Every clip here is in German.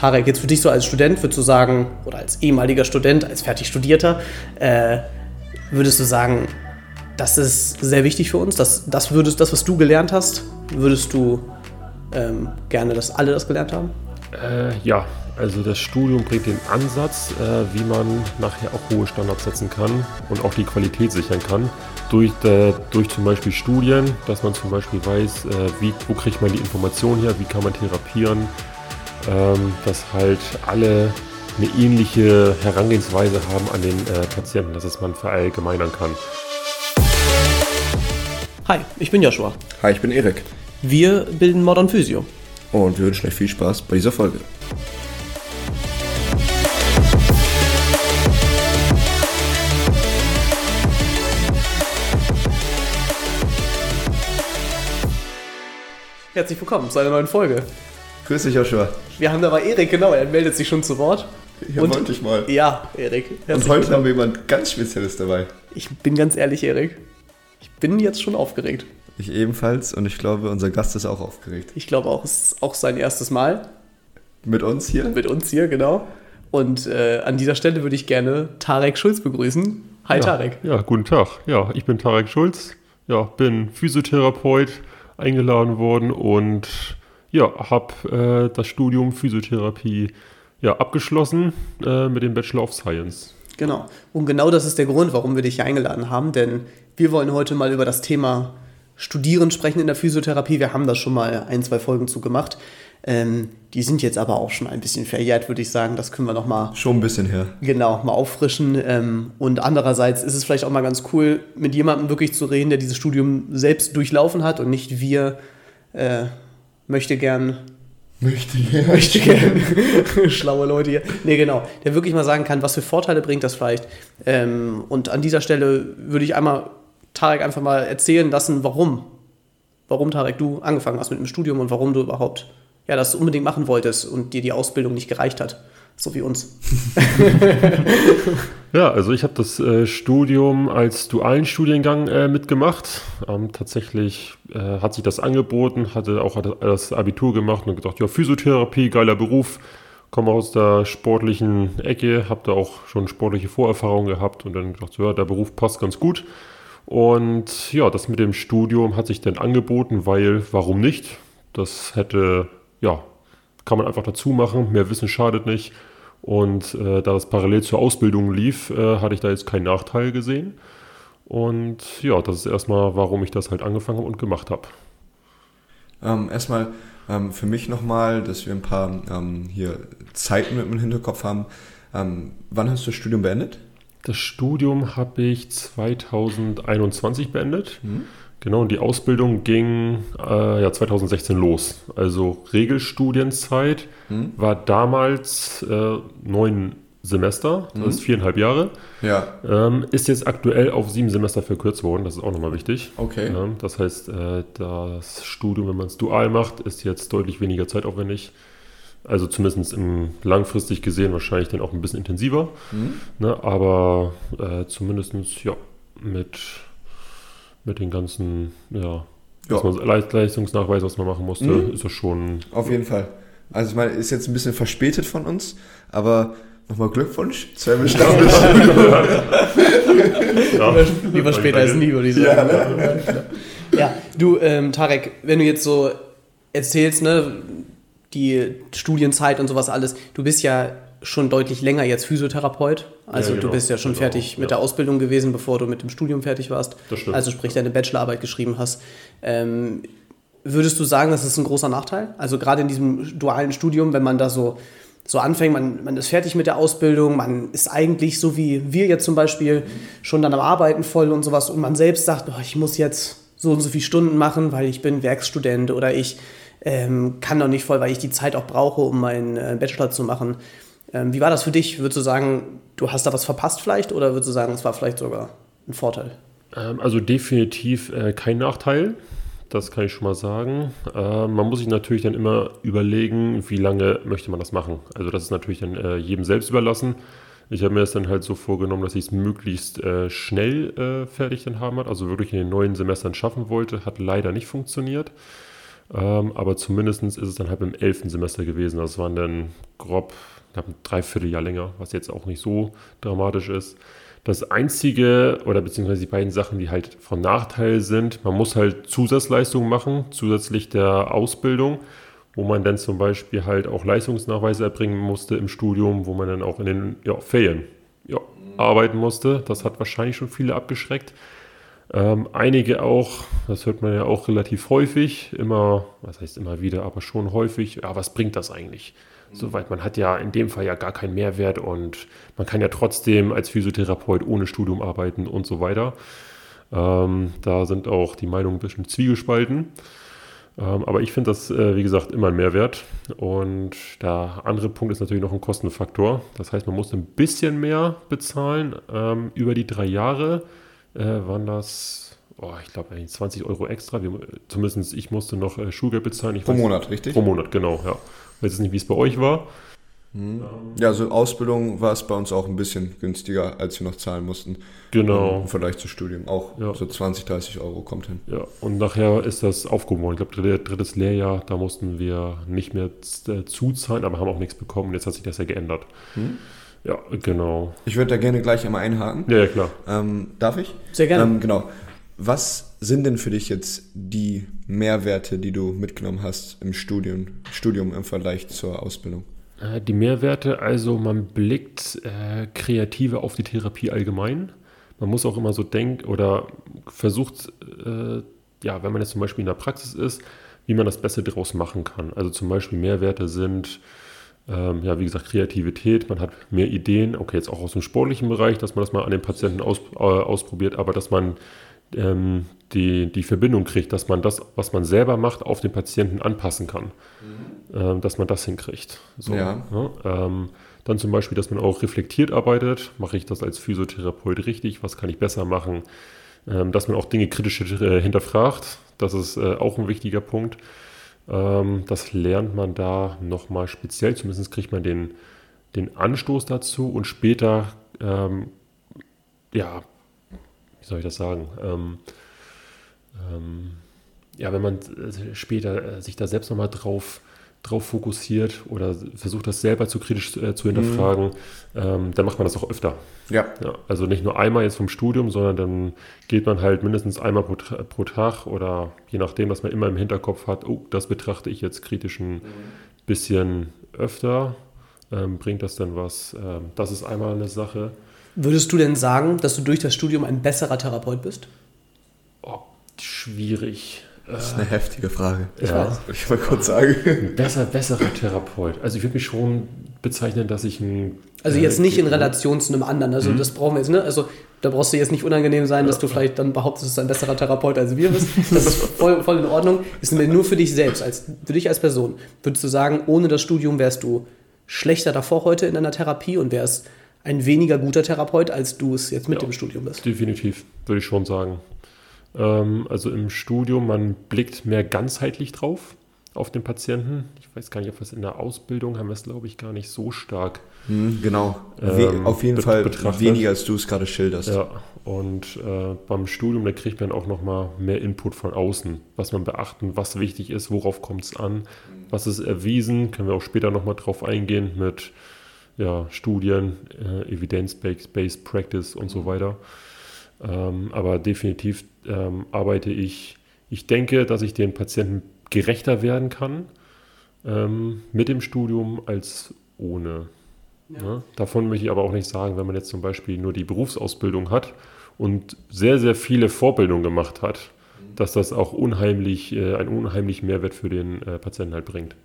Tarek, jetzt für dich so als Student, würdest du sagen, oder als ehemaliger Student, als fertig Studierter, äh, würdest du sagen, das ist sehr wichtig für uns, dass das würdest, das, was du gelernt hast, würdest du ähm, gerne, dass alle das gelernt haben? Äh, ja, also das Studium bringt den Ansatz, äh, wie man nachher auch hohe Standards setzen kann und auch die Qualität sichern kann. Durch, äh, durch zum Beispiel Studien, dass man zum Beispiel weiß, äh, wie, wo kriegt man die Informationen her, wie kann man therapieren, ähm, dass halt alle eine ähnliche Herangehensweise haben an den äh, Patienten, dass es man verallgemeinern kann. Hi, ich bin Joshua. Hi, ich bin Erik. Wir bilden Modern Physio. Und wir wünschen euch viel Spaß bei dieser Folge. Herzlich willkommen zu einer neuen Folge. Grüß dich, Joshua. Wir haben dabei Erik, genau, er meldet sich schon zu Wort. Ja, Und- wollte ich mal. Ja, Erik. Und heute willkommen. haben wir jemand ganz Spezielles dabei. Ich bin ganz ehrlich, Erik. Ich bin jetzt schon aufgeregt. Ich ebenfalls und ich glaube, unser Gast ist auch aufgeregt. Ich glaube auch, es ist auch sein erstes Mal Mit uns hier? mit uns hier, genau. Und äh, an dieser Stelle würde ich gerne Tarek Schulz begrüßen. Hi ja, Tarek. Ja, guten Tag. Ja, ich bin Tarek Schulz. Ja, bin Physiotherapeut, eingeladen worden und ja, habe äh, das Studium Physiotherapie ja, abgeschlossen äh, mit dem Bachelor of Science. Genau. Und genau das ist der Grund, warum wir dich hier eingeladen haben, denn wir wollen heute mal über das Thema Studieren sprechen in der Physiotherapie. Wir haben da schon mal ein, zwei Folgen zu gemacht. Ähm, die sind jetzt aber auch schon ein bisschen verjährt, würde ich sagen. Das können wir noch mal Schon ein bisschen her. Genau, mal auffrischen. Ähm, und andererseits ist es vielleicht auch mal ganz cool, mit jemandem wirklich zu reden, der dieses Studium selbst durchlaufen hat und nicht wir äh, möchte gern, Möchte gerne. möchte gern schlaue Leute hier. Nee, genau, der wirklich mal sagen kann, was für Vorteile bringt das vielleicht. Ähm, und an dieser Stelle würde ich einmal Tarek einfach mal erzählen lassen, warum. Warum, Tarek, du angefangen hast mit dem Studium und warum du überhaupt ja, das unbedingt machen wolltest und dir die Ausbildung nicht gereicht hat. So wie uns. Ja, also ich habe das äh, Studium als dualen Studiengang äh, mitgemacht. Ähm, tatsächlich äh, hat sich das angeboten, hatte auch das Abitur gemacht und gedacht, ja, Physiotherapie, geiler Beruf, komme aus der sportlichen Ecke, habe da auch schon sportliche Vorerfahrungen gehabt und dann gedacht, ja, der Beruf passt ganz gut. Und ja, das mit dem Studium hat sich dann angeboten, weil, warum nicht? Das hätte, ja, kann man einfach dazu machen, mehr Wissen schadet nicht. Und äh, da das parallel zur Ausbildung lief, äh, hatte ich da jetzt keinen Nachteil gesehen. Und ja, das ist erstmal, warum ich das halt angefangen habe und gemacht habe. Ähm, erstmal ähm, für mich nochmal, dass wir ein paar ähm, hier Zeiten mit dem Hinterkopf haben. Ähm, wann hast du das Studium beendet? Das Studium habe ich 2021 beendet. Genau, und die Ausbildung ging äh, ja 2016 los. Also Regelstudienzeit war damals äh, neun Semester, das ist viereinhalb Jahre. Ja. Ähm, ist jetzt aktuell auf sieben Semester verkürzt worden, das ist auch nochmal wichtig. Okay. Ja, das heißt, äh, das Studium, wenn man es dual macht, ist jetzt deutlich weniger zeitaufwendig. Also zumindest im langfristig gesehen wahrscheinlich dann auch ein bisschen intensiver. Ne, aber äh, zumindest ja, mit, mit den ganzen ja, was Ja. man, Leist- Leistungsnachweis, was man machen musste, Mhm. ist das schon. Auf jeden Fall. Also ich meine, ist jetzt ein bisschen verspätet von uns, aber nochmal Glückwunsch. Zwei bestaunes Ja, Lieber später als nie, würde ich sagen. Ja, ne? ja, du, ähm, Tarek, wenn du jetzt so erzählst, ne, die Studienzeit und sowas alles, du bist ja schon deutlich länger jetzt Physiotherapeut. Also Ja, du genau, bist ja schon genau, fertig mit ja. der Ausbildung gewesen, bevor du mit dem Studium fertig warst. Also sprich, deine Bachelorarbeit geschrieben hast. Ähm, würdest du sagen, das ist ein großer Nachteil? Also gerade in diesem dualen Studium, wenn man da so, so anfängt, man, man ist fertig mit der Ausbildung, man ist eigentlich so wie wir jetzt zum Beispiel schon dann am Arbeiten voll und sowas und man selbst sagt, oh, ich muss jetzt so und so viele Stunden machen, weil ich bin Werkstudent oder ich ähm, kann noch nicht voll, weil ich die Zeit auch brauche, um meinen äh, Bachelor zu machen. Ähm, wie war das für dich? Würdest du sagen, du hast da was verpasst vielleicht oder würdest du sagen, es war vielleicht sogar ein Vorteil? Ähm, also definitiv äh, kein Nachteil. Das kann ich schon mal sagen. Äh, man muss sich natürlich dann immer überlegen, wie lange möchte man das machen. Also das ist natürlich dann äh, jedem selbst überlassen. Ich habe mir das dann halt so vorgenommen, dass ich es möglichst äh, schnell äh, fertig dann haben hat, also wirklich in den neuen Semestern schaffen wollte, hat leider nicht funktioniert. Ähm, aber zumindest ist es dann halt im elften Semester gewesen. Das waren dann grob ein Dreivierteljahr länger, was jetzt auch nicht so dramatisch ist. Das einzige oder beziehungsweise die beiden Sachen, die halt von Nachteil sind, man muss halt Zusatzleistungen machen, zusätzlich der Ausbildung, wo man dann zum Beispiel halt auch Leistungsnachweise erbringen musste im Studium, wo man dann auch in den ja, Ferien ja, arbeiten musste. Das hat wahrscheinlich schon viele abgeschreckt. Ähm, einige auch, das hört man ja auch relativ häufig, immer, was heißt immer wieder, aber schon häufig, ja, was bringt das eigentlich? Soweit man hat ja in dem Fall ja gar keinen Mehrwert und man kann ja trotzdem als Physiotherapeut ohne Studium arbeiten und so weiter. Ähm, da sind auch die Meinungen ein bisschen zwiegespalten. Ähm, aber ich finde das, äh, wie gesagt, immer ein Mehrwert. Und der andere Punkt ist natürlich noch ein Kostenfaktor. Das heißt, man muss ein bisschen mehr bezahlen. Ähm, über die drei Jahre äh, waren das, oh, ich glaube, 20 Euro extra. Wir, zumindest ich musste noch äh, Schulgeld bezahlen. Ich pro weiß, Monat, richtig? Pro Monat, genau, ja. Ich weiß jetzt nicht, wie es bei euch war. Hm. Ja, also Ausbildung war es bei uns auch ein bisschen günstiger, als wir noch zahlen mussten. Genau. Im Vergleich zu Studium. Auch ja. so 20, 30 Euro kommt hin. Ja, und nachher ist das aufgehoben worden. Ich glaube, drittes Lehrjahr, da mussten wir nicht mehr äh, zuzahlen, aber haben auch nichts bekommen. Jetzt hat sich das ja geändert. Hm. Ja, genau. Ich würde da gerne gleich einmal einhaken. Ja, ja klar. Ähm, darf ich? Sehr gerne. Ähm, genau. Was sind denn für dich jetzt die Mehrwerte, die du mitgenommen hast im Studium, Studium im Vergleich zur Ausbildung? Äh, die Mehrwerte, also man blickt äh, kreativer auf die Therapie allgemein. Man muss auch immer so denken oder versucht, äh, ja, wenn man jetzt zum Beispiel in der Praxis ist, wie man das Beste daraus machen kann. Also zum Beispiel Mehrwerte sind, ähm, ja, wie gesagt, Kreativität, man hat mehr Ideen, okay, jetzt auch aus dem sportlichen Bereich, dass man das mal an den Patienten aus, äh, ausprobiert, aber dass man ähm, die, die Verbindung kriegt, dass man das, was man selber macht, auf den Patienten anpassen kann. Mhm. Ähm, dass man das hinkriegt. So, ja. Ne? Ähm, dann zum Beispiel, dass man auch reflektiert arbeitet. Mache ich das als Physiotherapeut richtig? Was kann ich besser machen? Ähm, dass man auch Dinge kritisch äh, hinterfragt. Das ist äh, auch ein wichtiger Punkt. Ähm, das lernt man da nochmal speziell. Zumindest kriegt man den, den Anstoß dazu und später ähm, ja, wie soll ich das sagen? Ähm, ähm, ja, wenn man äh, später äh, sich da selbst nochmal drauf, drauf fokussiert oder versucht, das selber zu kritisch äh, zu hinterfragen, mhm. ähm, dann macht man das auch öfter. Ja. ja. Also nicht nur einmal jetzt vom Studium, sondern dann geht man halt mindestens einmal pro, pro Tag oder je nachdem, was man immer im Hinterkopf hat, oh, das betrachte ich jetzt kritisch ein mhm. bisschen öfter. Ähm, bringt das denn was? Ähm, das ist einmal eine Sache. Würdest du denn sagen, dass du durch das Studium ein besserer Therapeut bist? Oh, schwierig. Das ist eine äh, heftige Frage. Ich ja. weiß. Ich mal kurz sagen. Ein besser, besserer Therapeut. Also ich würde mich schon bezeichnen, dass ich ein. Also jetzt nicht in Relation zu einem anderen. Also mhm. das brauchen wir jetzt, ne? Also da brauchst du jetzt nicht unangenehm sein, dass du vielleicht dann behauptest, du bist ein besserer Therapeut als wir bist. Das ist voll, voll in Ordnung. Ist nur für dich selbst, als, für dich als Person. Würdest du sagen, ohne das Studium wärst du schlechter davor heute in deiner Therapie und wärst ein weniger guter Therapeut, als du es jetzt mit ja, dem Studium bist. Definitiv, würde ich schon sagen. Ähm, also im Studium, man blickt mehr ganzheitlich drauf auf den Patienten. Ich weiß gar nicht, ob wir es in der Ausbildung haben wir es, glaube ich, gar nicht so stark. Hm, genau, ähm, auf jeden Fall betrachtet. weniger, als du es gerade schilderst. Ja, und äh, beim Studium, da kriegt man auch nochmal mehr Input von außen, was man beachten, was wichtig ist, worauf kommt es an, was ist erwiesen, können wir auch später nochmal drauf eingehen mit ja, Studien, äh, Evidence-Based Practice und so weiter. Ähm, aber definitiv ähm, arbeite ich, ich denke, dass ich den Patienten gerechter werden kann ähm, mit dem Studium als ohne. Ja. Ja, davon möchte ich aber auch nicht sagen, wenn man jetzt zum Beispiel nur die Berufsausbildung hat und sehr, sehr viele Vorbildungen gemacht hat, mhm. dass das auch unheimlich, äh, einen unheimlichen Mehrwert für den äh, Patienten halt bringt.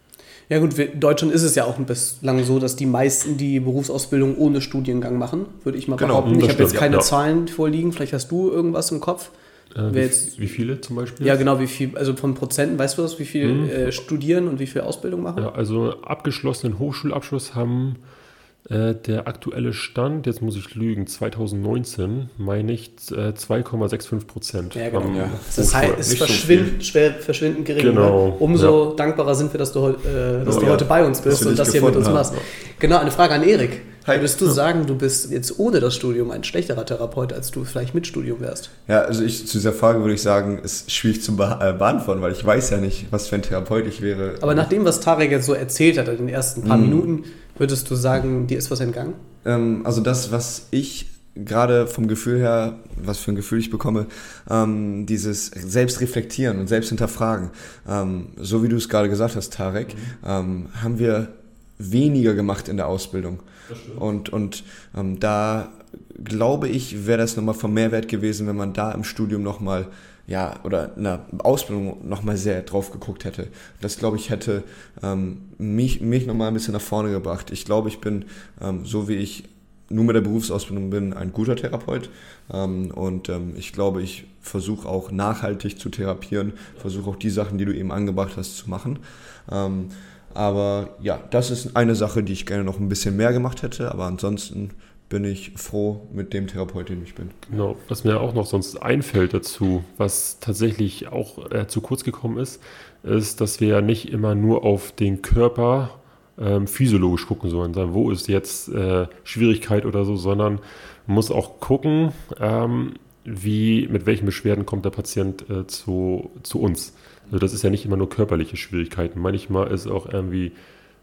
Ja gut, in Deutschland ist es ja auch bislang so, dass die meisten die Berufsausbildung ohne Studiengang machen, würde ich mal genau, behaupten. Ich habe jetzt keine ja. Zahlen vorliegen, vielleicht hast du irgendwas im Kopf. Äh, wie, jetzt, wie, viele zum Beispiel? Ja, genau, wie viel, also von Prozenten, weißt du das, wie viel hm. äh, studieren und wie viel Ausbildung machen? Ja, also abgeschlossenen Hochschulabschluss haben äh, der aktuelle Stand, jetzt muss ich lügen, 2019, meine ich, äh, 2,65 Prozent. Ja, genau. Ja. Das heißt, es ist verschwind, so schwer, verschwindend gering. Genau. Ne? Umso ja. dankbarer sind wir, dass du, äh, dass du heute bei uns bist und das hier mit uns machst. Genau, eine Frage an Erik. Hi. Würdest du sagen, du bist jetzt ohne das Studium ein schlechterer Therapeut, als du vielleicht mit Studium wärst? Ja, also ich, zu dieser Frage würde ich sagen, ist schwierig zu be äh, beantworten, weil ich weiß ja nicht, was für ein Therapeut ich wäre. Aber nach dem, was Tarek jetzt so erzählt hat in den ersten paar mm. Minuten, würdest du sagen, dir ist was entgangen? Ähm, also das, was ich gerade vom Gefühl her, was für ein Gefühl ich bekomme, ähm, dieses Selbstreflektieren und Selbsthinterfragen. Ähm, so wie du es gerade gesagt hast, Tarek, mhm. ähm, haben wir weniger gemacht in der Ausbildung. Und, und ähm, da glaube ich, wäre das nochmal von Mehrwert gewesen, wenn man da im Studium nochmal, ja, oder in der Ausbildung nochmal sehr drauf geguckt hätte. Das, glaube ich, hätte ähm, mich, mich nochmal ein bisschen nach vorne gebracht. Ich glaube, ich bin, ähm, so wie ich nur mit der Berufsausbildung bin, ein guter Therapeut. Ähm, und ähm, ich glaube, ich versuche auch nachhaltig zu therapieren, versuche auch die Sachen, die du eben angebracht hast, zu machen. Ähm, aber ja, das ist eine Sache, die ich gerne noch ein bisschen mehr gemacht hätte. Aber ansonsten bin ich froh mit dem Therapeut, den ich bin. Genau, was mir auch noch sonst einfällt dazu, was tatsächlich auch äh, zu kurz gekommen ist, ist, dass wir ja nicht immer nur auf den Körper ähm, physiologisch gucken sollen, sagen, wo ist jetzt äh, Schwierigkeit oder so, sondern muss auch gucken, ähm, wie, mit welchen Beschwerden kommt der Patient äh, zu, zu uns. Also das ist ja nicht immer nur körperliche Schwierigkeiten. Manchmal ist auch irgendwie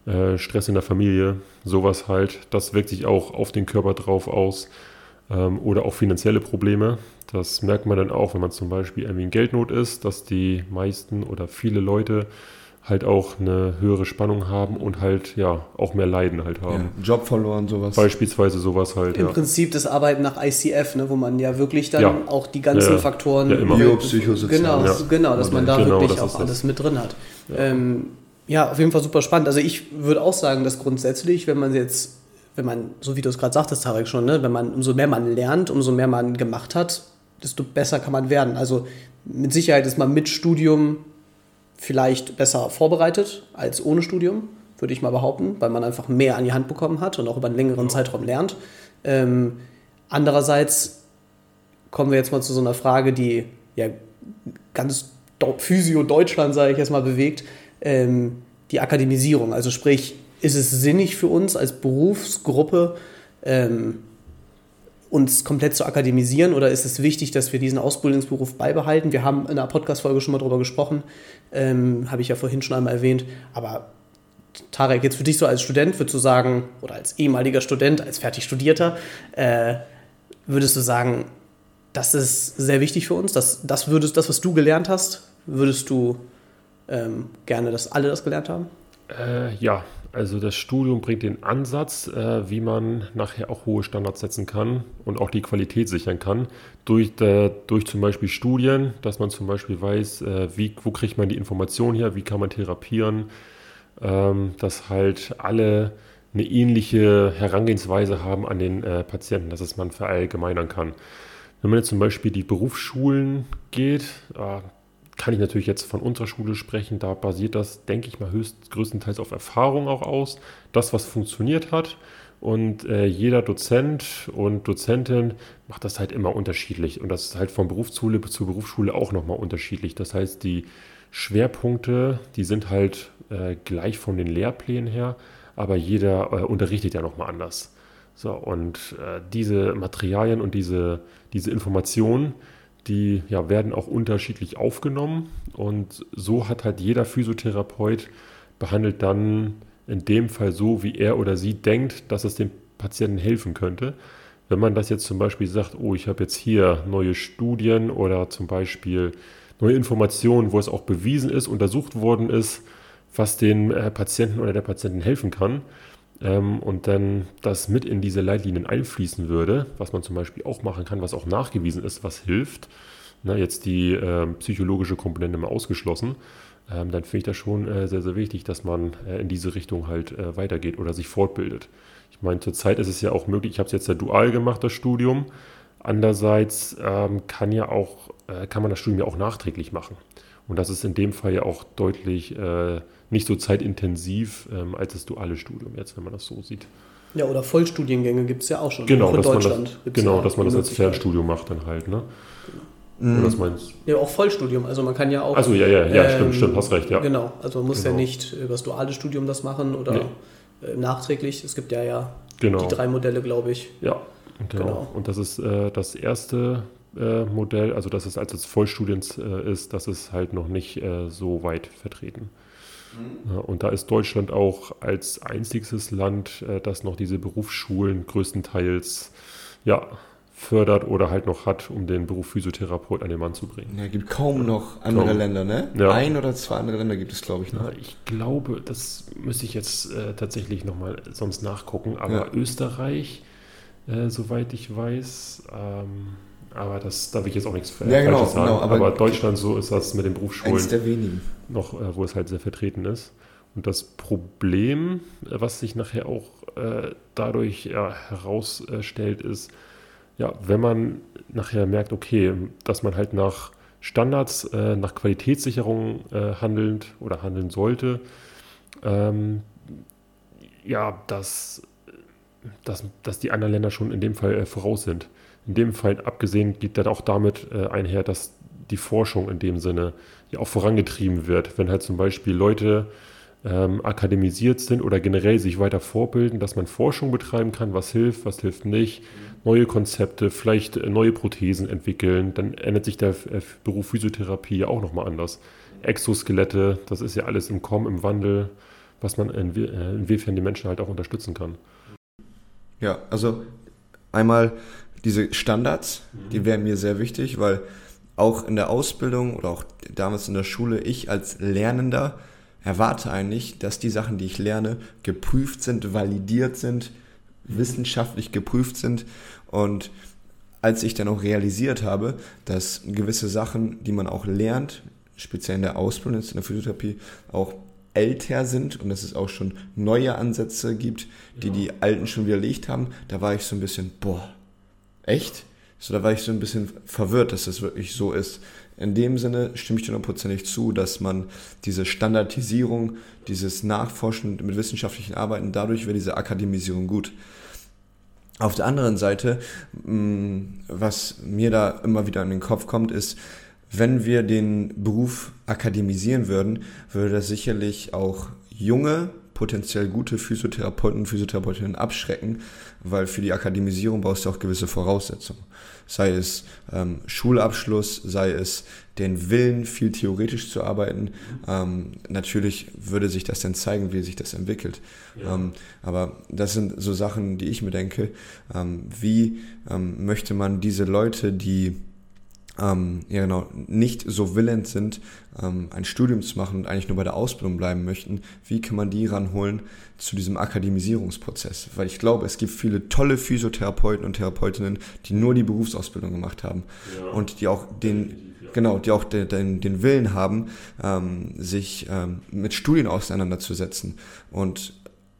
äh, Stress in der Familie, sowas halt. Das wirkt sich auch auf den Körper drauf aus. Ähm, oder auch finanzielle Probleme. Das merkt man dann auch, wenn man zum Beispiel irgendwie in Geldnot ist, dass die meisten oder viele Leute halt auch eine höhere Spannung haben und halt ja auch mehr Leiden halt haben. Ja, Job verloren, sowas. Beispielsweise sowas halt. Im ja. Prinzip das Arbeiten nach ICF, ne, wo man ja wirklich dann ja. auch die ganzen Faktoren. Ja, immer. Biopsychosozial. Genau, genau, dass man da genau, wirklich auch alles das. mit drin hat. Ähm, ja, auf jeden Fall super spannend. Also ich würde auch sagen, dass grundsätzlich, wenn man jetzt, wenn man, so wie du es gerade sagtest, Tarek schon, ne, wenn man, umso mehr man lernt, umso mehr man gemacht hat, desto besser kann man werden. Also mit Sicherheit ist man mit Studium vielleicht besser vorbereitet als ohne Studium, würde ich mal behaupten, weil man einfach mehr an die Hand bekommen hat und auch über einen längeren Zeitraum lernt. Ähm, andererseits kommen wir jetzt mal zu so einer Frage, die ja ganz Physio Deutschland, sage ich jetzt mal, bewegt, ähm, die Akademisierung. Also sprich, ist es sinnig für uns als Berufsgruppe, ähm, uns komplett zu akademisieren oder ist es wichtig, dass wir diesen Ausbildungsberuf beibehalten? Wir haben in einer Podcast-Folge schon mal darüber gesprochen, ähm, habe ich ja vorhin schon einmal erwähnt, aber Tarek, jetzt für dich so als Student, würdest du sagen, oder als ehemaliger Student, als fertig Studierter, äh, würdest du sagen, das ist sehr wichtig für uns, das, das, würdest, das was du gelernt hast, würdest du ähm, gerne, dass alle das gelernt haben? Äh, ja, also das Studium bringt den Ansatz, äh, wie man nachher auch hohe Standards setzen kann und auch die Qualität sichern kann. Durch, äh, durch zum Beispiel Studien, dass man zum Beispiel weiß, äh, wie, wo kriegt man die Information her, wie kann man therapieren, ähm, dass halt alle eine ähnliche Herangehensweise haben an den äh, Patienten, dass es man verallgemeinern kann. Wenn man jetzt zum Beispiel die Berufsschulen geht, äh, kann ich natürlich jetzt von unserer Schule sprechen. Da basiert das, denke ich mal, höchst, größtenteils auf Erfahrung auch aus. Das, was funktioniert hat. Und äh, jeder Dozent und Dozentin macht das halt immer unterschiedlich. Und das ist halt von Berufsschule zu Berufsschule auch nochmal unterschiedlich. Das heißt, die Schwerpunkte, die sind halt äh, gleich von den Lehrplänen her, aber jeder äh, unterrichtet ja nochmal anders. So, und äh, diese Materialien und diese, diese Informationen, die ja, werden auch unterschiedlich aufgenommen und so hat halt jeder Physiotherapeut behandelt dann in dem Fall so, wie er oder sie denkt, dass es dem Patienten helfen könnte. Wenn man das jetzt zum Beispiel sagt, oh, ich habe jetzt hier neue Studien oder zum Beispiel neue Informationen, wo es auch bewiesen ist, untersucht worden ist, was den äh, Patienten oder der Patientin helfen kann, ähm, und dann das mit in diese Leitlinien einfließen würde, was man zum Beispiel auch machen kann, was auch nachgewiesen ist, was hilft, na, jetzt die äh, psychologische Komponente mal ausgeschlossen, ähm, dann finde ich das schon äh, sehr, sehr wichtig, dass man äh, in diese Richtung halt äh, weitergeht oder sich fortbildet. Ich meine, zurzeit ist es ja auch möglich, ich habe es jetzt ja dual gemacht, das Studium. Andererseits ähm, kann, ja auch, äh, kann man das Studium ja auch nachträglich machen. Und das ist in dem Fall ja auch deutlich äh, nicht so zeitintensiv ähm, als das duale Studium jetzt, wenn man das so sieht. Ja, oder Vollstudiengänge gibt es ja auch schon. Genau, auch in dass Deutschland man das, genau ja dass man das als Fernstudium macht dann halt. Ne? Genau. Mhm. Was meinst du? Ja, auch Vollstudium. Also man kann ja auch. Also ja, ja, ja, ähm, stimmt, stimmt, hast recht, ja. Genau, also man muss genau. ja nicht über das duale Studium das machen oder nee. äh, nachträglich. Es gibt ja ja Genau. Die drei Modelle, glaube ich. Ja, genau. Genau. Und das ist äh, das erste äh, Modell, also dass es als Vollstudiens äh, ist, das ist halt noch nicht äh, so weit vertreten. Und da ist Deutschland auch als einziges Land, äh, das noch diese Berufsschulen größtenteils ja, fördert oder halt noch hat, um den Beruf Physiotherapeut an den Mann zu bringen. Ja, gibt kaum noch andere Kaum. Länder, ne? Ja. Ein oder zwei andere Länder gibt es, glaube ich, noch. Ja, ich glaube, das müsste ich jetzt äh, tatsächlich nochmal sonst nachgucken, aber Ja. Österreich, äh, soweit ich weiß, ähm, aber das darf ich jetzt auch nichts äh, Ja, genau, sagen. genau, aber- aber, Deutschland, so ist das mit den Berufsschulen der wenigen. noch, äh, wo es halt sehr vertreten ist. Und das Problem, äh, was sich nachher auch äh, dadurch ja, herausstellt, ist, ja, wenn man nachher merkt, okay, dass man halt nach Standards, äh, nach Qualitätssicherung äh, handelnd oder handeln sollte, ähm, ja, dass, dass, dass die anderen Länder schon in dem Fall äh, voraus sind. In dem Fall abgesehen geht dann auch damit äh, einher, dass die Forschung in dem Sinne ja auch vorangetrieben wird. Wenn halt zum Beispiel Leute ähm, akademisiert sind oder generell sich weiter vorbilden, dass man Forschung betreiben kann, was hilft, was hilft nicht, neue Konzepte, vielleicht äh, neue Prothesen entwickeln, dann ändert sich der äh, Beruf Physiotherapie ja auch nochmal anders. Exoskelette, das ist ja alles im Kommen, im Wandel, was man inwie äh, inwiefern die Menschen halt auch unterstützen kann. Ja, also einmal diese Standards, die wären mir sehr wichtig, weil auch in der Ausbildung oder auch damals in der Schule, ich als Lernender erwarte eigentlich, dass die Sachen, die ich lerne, geprüft sind, validiert sind, wissenschaftlich geprüft sind. Und als ich dann auch realisiert habe, dass gewisse Sachen, die man auch lernt, speziell in der Ausbildung, jetzt in der Physiotherapie, auch älter sind und dass es auch schon neue Ansätze gibt, die die alten schon widerlegt haben, da war ich so ein bisschen, boah, echt? So, da war ich so ein bisschen verwirrt, dass das wirklich so ist. In dem Sinne stimme ich dir hundertprozentig zu, dass man diese Standardisierung, dieses Nachforschen mit wissenschaftlichen Arbeiten, dadurch wäre diese Akademisierung gut. Auf der anderen Seite, mh, was mir da immer wieder in den Kopf kommt, ist, wenn wir den Beruf akademisieren würden, würde das sicherlich auch junge, potenziell gute Physiotherapeuten und Physiotherapeutinnen abschrecken, weil für die Akademisierung brauchst du auch gewisse Voraussetzungen. Sei es ähm, Schulabschluss, sei es den Willen, viel theoretisch zu arbeiten. Ähm, natürlich würde sich das dann zeigen, wie sich das entwickelt. Ähm, aber das sind so Sachen, die ich mir denke. Ähm, wie ähm, möchte man diese Leute, die ähm, ja genau, nicht so willens sind, ähm, ein Studium zu machen und eigentlich nur bei der Ausbildung bleiben möchten, wie kann man die ranholen zu diesem Akademisierungsprozess? Weil ich glaube, es gibt viele tolle Physiotherapeuten und Therapeutinnen, die nur die Berufsausbildung gemacht haben und die auch den, genau, die auch den, den, den Willen haben, ähm, sich ähm, mit Studien auseinanderzusetzen. Und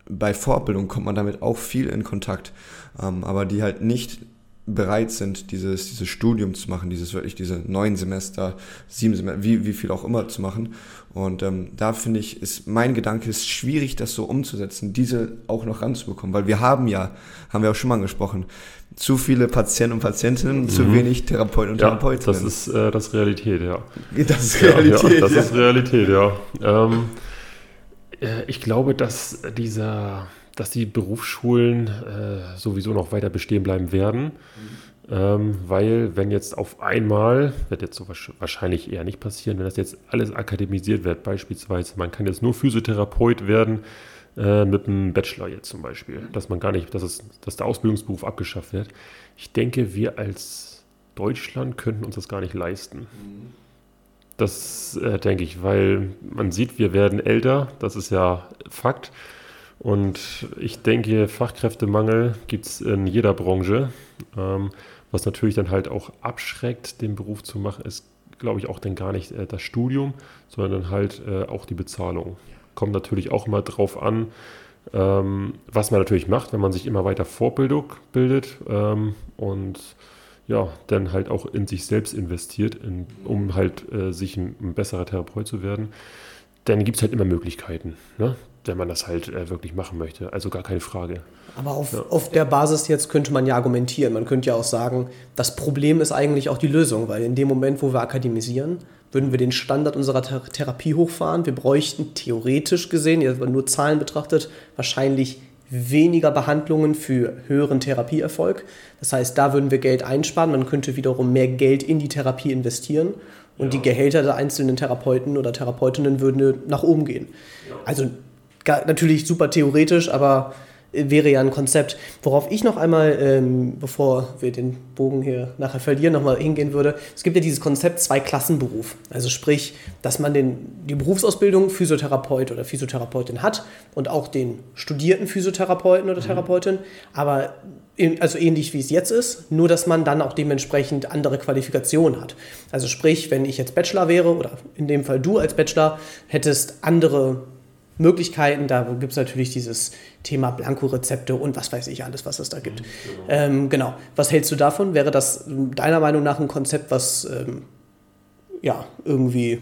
bei Fortbildung kommt man damit auch viel in Kontakt, ähm, aber die halt nicht bereit sind, dieses, dieses Studium zu machen, dieses wirklich diese neun Semester, sieben Semester, wie, wie viel auch immer zu machen. Und ähm, da finde ich, ist mein Gedanke, ist schwierig, das so umzusetzen, diese auch noch ranzubekommen, weil wir haben ja, haben wir auch schon mal angesprochen, zu viele Patienten und Patientinnen, zu wenig Therapeuten und Ja, Therapeutinnen. das ist, äh, das Realität, ja. das ist Ja, Realität. Ja, das ja. ist Realität, ja. Ähm, äh, ich glaube, dass dieser, dass die Berufsschulen äh, sowieso noch weiter bestehen bleiben werden, ähm, weil wenn jetzt auf einmal, wird jetzt so wahrsch- wahrscheinlich eher nicht passieren, wenn das jetzt alles akademisiert wird, beispielsweise, man kann jetzt nur Physiotherapeut werden äh, mit einem Bachelor jetzt zum Beispiel, dass man gar nicht, dass, es, dass der Ausbildungsberuf abgeschafft wird. Ich denke, wir als Deutschland könnten uns das gar nicht leisten. Das äh, denke ich, weil man sieht, wir werden älter, das ist ja Fakt. Und ich denke, Fachkräftemangel gibt es in jeder Branche. Ähm, was natürlich dann halt auch abschreckt, den Beruf zu machen, ist, glaube ich, auch dann gar nicht äh, das Studium, sondern halt äh, auch die Bezahlung. Kommt natürlich auch immer drauf an, ähm, was man natürlich macht, wenn man sich immer weiter Vorbildung bildet ähm, und ja, dann halt auch in sich selbst investiert, in, um halt äh, sich ein, ein besserer Therapeut zu werden, dann gibt es halt immer Möglichkeiten, ne? Wenn man das halt äh, wirklich machen möchte. Also gar keine Frage. Aber auf, auf der Basis jetzt könnte man ja argumentieren. Man könnte ja auch sagen, das Problem ist eigentlich auch die Lösung, weil in dem Moment, wo wir akademisieren, würden wir den Standard unserer Ther Therapie hochfahren. Wir bräuchten theoretisch gesehen, jetzt nur Zahlen betrachtet, wahrscheinlich weniger Behandlungen für höheren Therapieerfolg. Das heißt, da würden wir Geld einsparen. Man könnte wiederum mehr Geld in die Therapie investieren und ja. die Gehälter der einzelnen Therapeuten oder Therapeutinnen würden nach oben gehen. Ja. Also natürlich super theoretisch, aber wäre ja ein Konzept. Worauf ich noch einmal, ähm, bevor wir den Bogen hier nachher verlieren, nochmal hingehen würde. Es gibt ja dieses Konzept Zwei-Klassenberuf. Also sprich, dass man den, die Berufsausbildung Physiotherapeut oder Physiotherapeutin hat und auch den studierten Physiotherapeuten oder mhm. Therapeutin, aber in, also ähnlich wie es jetzt ist, nur dass man dann auch dementsprechend andere Qualifikationen hat. Also sprich, wenn ich jetzt Bachelor wäre oder in dem Fall du als Bachelor hättest andere Möglichkeiten. Da gibt es natürlich dieses Thema Blankorezepte und was weiß ich alles, was es da gibt. Mhm, genau. Ähm, genau. Was hältst du davon? Wäre das deiner Meinung nach ein Konzept, was ähm, ja irgendwie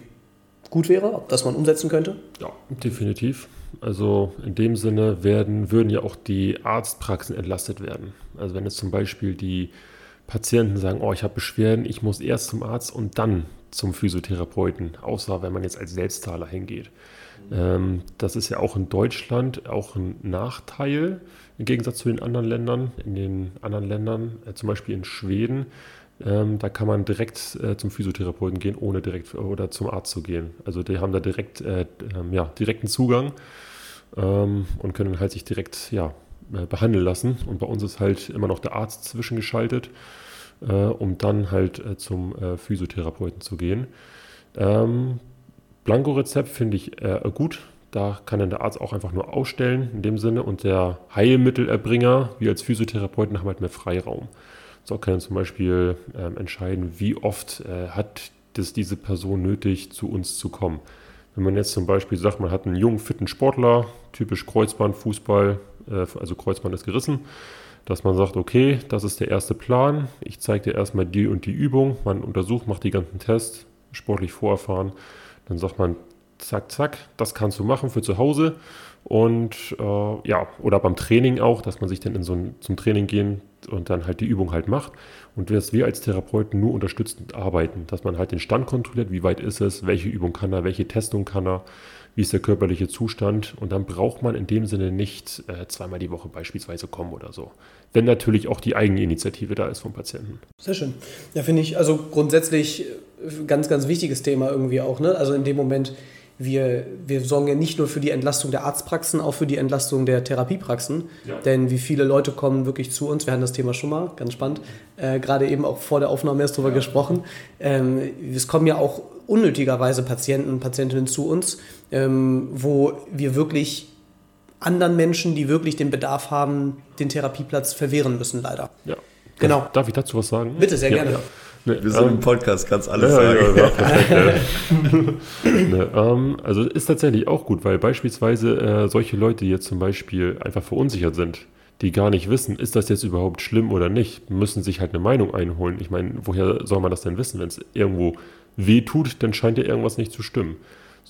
gut wäre, das man umsetzen könnte? Ja, definitiv. Also in dem Sinne werden, würden ja auch die Arztpraxen entlastet werden. Also wenn jetzt zum Beispiel die Patienten sagen, oh, ich habe Beschwerden, ich muss erst zum Arzt und dann zum Physiotherapeuten, außer wenn man jetzt als Selbstzahler hingeht. Ähm, das ist ja auch in Deutschland auch ein Nachteil im Gegensatz zu den anderen Ländern. In den anderen Ländern, äh, zum Beispiel in Schweden, ähm, da kann man direkt äh, zum Physiotherapeuten gehen, ohne direkt oder zum Arzt zu gehen. Also die haben da direkt äh, ähm, ja, direkten Zugang und können halt sich direkt ja, behandeln lassen. Und bei uns ist halt immer noch der Arzt zwischengeschaltet, um dann halt zum Physiotherapeuten zu gehen. Ähm, Blankorezept finde ich äh, gut. Da kann dann der Arzt auch einfach nur ausstellen in dem Sinne und der Heilmittelerbringer, wir als Physiotherapeuten, haben halt mehr Freiraum. So kann zum Beispiel ähm, entscheiden, wie oft äh, hat das diese Person nötig, zu uns zu kommen. Wenn man jetzt zum Beispiel sagt, man hat einen jungen, fitten Sportler, typisch Kreuzband, Fußball, äh, also Kreuzband ist gerissen, dass man sagt, okay, das ist der erste Plan, ich zeige dir erstmal die und die Übung, man untersucht, macht die ganzen Tests, sportlich vorerfahren dann sagt man, zack, zack, das kannst du machen für zu Hause. Und äh, ja, oder beim Training auch, dass man sich dann in so ein, zum Training gehen und dann halt die Übung halt macht. Und dass wir als Therapeuten nur unterstützend arbeiten, dass man halt den Stand kontrolliert, wie weit ist es, welche Übung kann er, welche Testung kann er, wie ist der körperliche Zustand. Und dann braucht man in dem Sinne nicht äh, zweimal die Woche beispielsweise kommen oder so. Wenn natürlich auch die Eigeninitiative da ist vom Patienten. Sehr schön. Ja, finde ich also grundsätzlich ganz, ganz wichtiges Thema irgendwie auch. Ne? Also in dem Moment, wir, wir sorgen ja nicht nur für die Entlastung der Arztpraxen, auch für die Entlastung der Therapiepraxen. Ja. Denn wie viele Leute kommen wirklich zu uns, wir hatten das Thema schon mal, ganz spannend, äh, gerade eben auch vor der Aufnahme erst drüber ja. gesprochen. Ähm, es kommen ja auch unnötigerweise Patienten und Patientinnen zu uns, ähm, wo wir wirklich anderen Menschen, die wirklich den Bedarf haben, den Therapieplatz verwehren müssen, leider. Ja. Genau. Darf, ich dazu was sagen? Bitte, sehr ja. gerne. Ne, Wir sind ähm, im Podcast, kannst alles ja, sagen. Ja, perfekt, ne, ähm, also ist tatsächlich auch gut, weil beispielsweise äh, solche Leute, die jetzt zum Beispiel einfach verunsichert sind, die gar nicht wissen, ist das jetzt überhaupt schlimm oder nicht, müssen sich halt eine Meinung einholen. Ich meine, woher soll man das denn wissen? Wenn es irgendwo weh tut, dann scheint ja irgendwas nicht zu stimmen.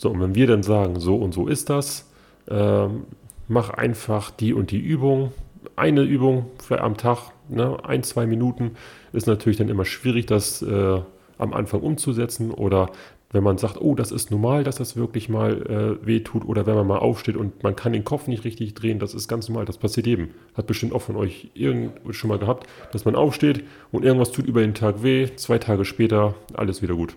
So, und wenn wir dann sagen, so und so ist das, ähm, mach einfach die und die Übung, eine Übung vielleicht am Tag, ne, ein, zwei Minuten, ist natürlich dann immer schwierig, das äh, am Anfang umzusetzen oder wenn man sagt, oh, das ist normal, dass das wirklich mal äh, weh tut oder wenn man mal aufsteht und man kann den Kopf nicht richtig drehen, das ist ganz normal, das passiert jedem. Hat bestimmt auch von euch irgend schon mal gehabt, dass man aufsteht und irgendwas tut über den Tag weh, zwei Tage später alles wieder gut.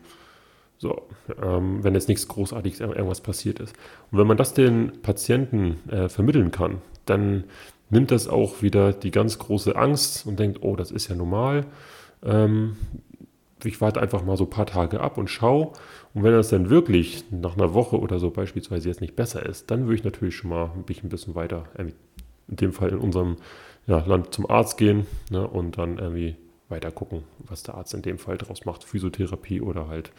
So, ähm, wenn jetzt nichts Großartiges irgendwas passiert ist. Und wenn man das den Patienten äh, vermitteln kann, dann nimmt das auch wieder die ganz große Angst und denkt, oh, das ist ja normal. Ähm, ich warte einfach mal so ein paar Tage ab und schaue. Und wenn das dann wirklich nach einer Woche oder so beispielsweise jetzt nicht besser ist, dann würde ich natürlich schon mal ein bisschen weiter, in dem Fall in unserem ja, Land zum Arzt gehen ne, und dann irgendwie weiter gucken, was der Arzt in dem Fall daraus macht, Physiotherapie oder halt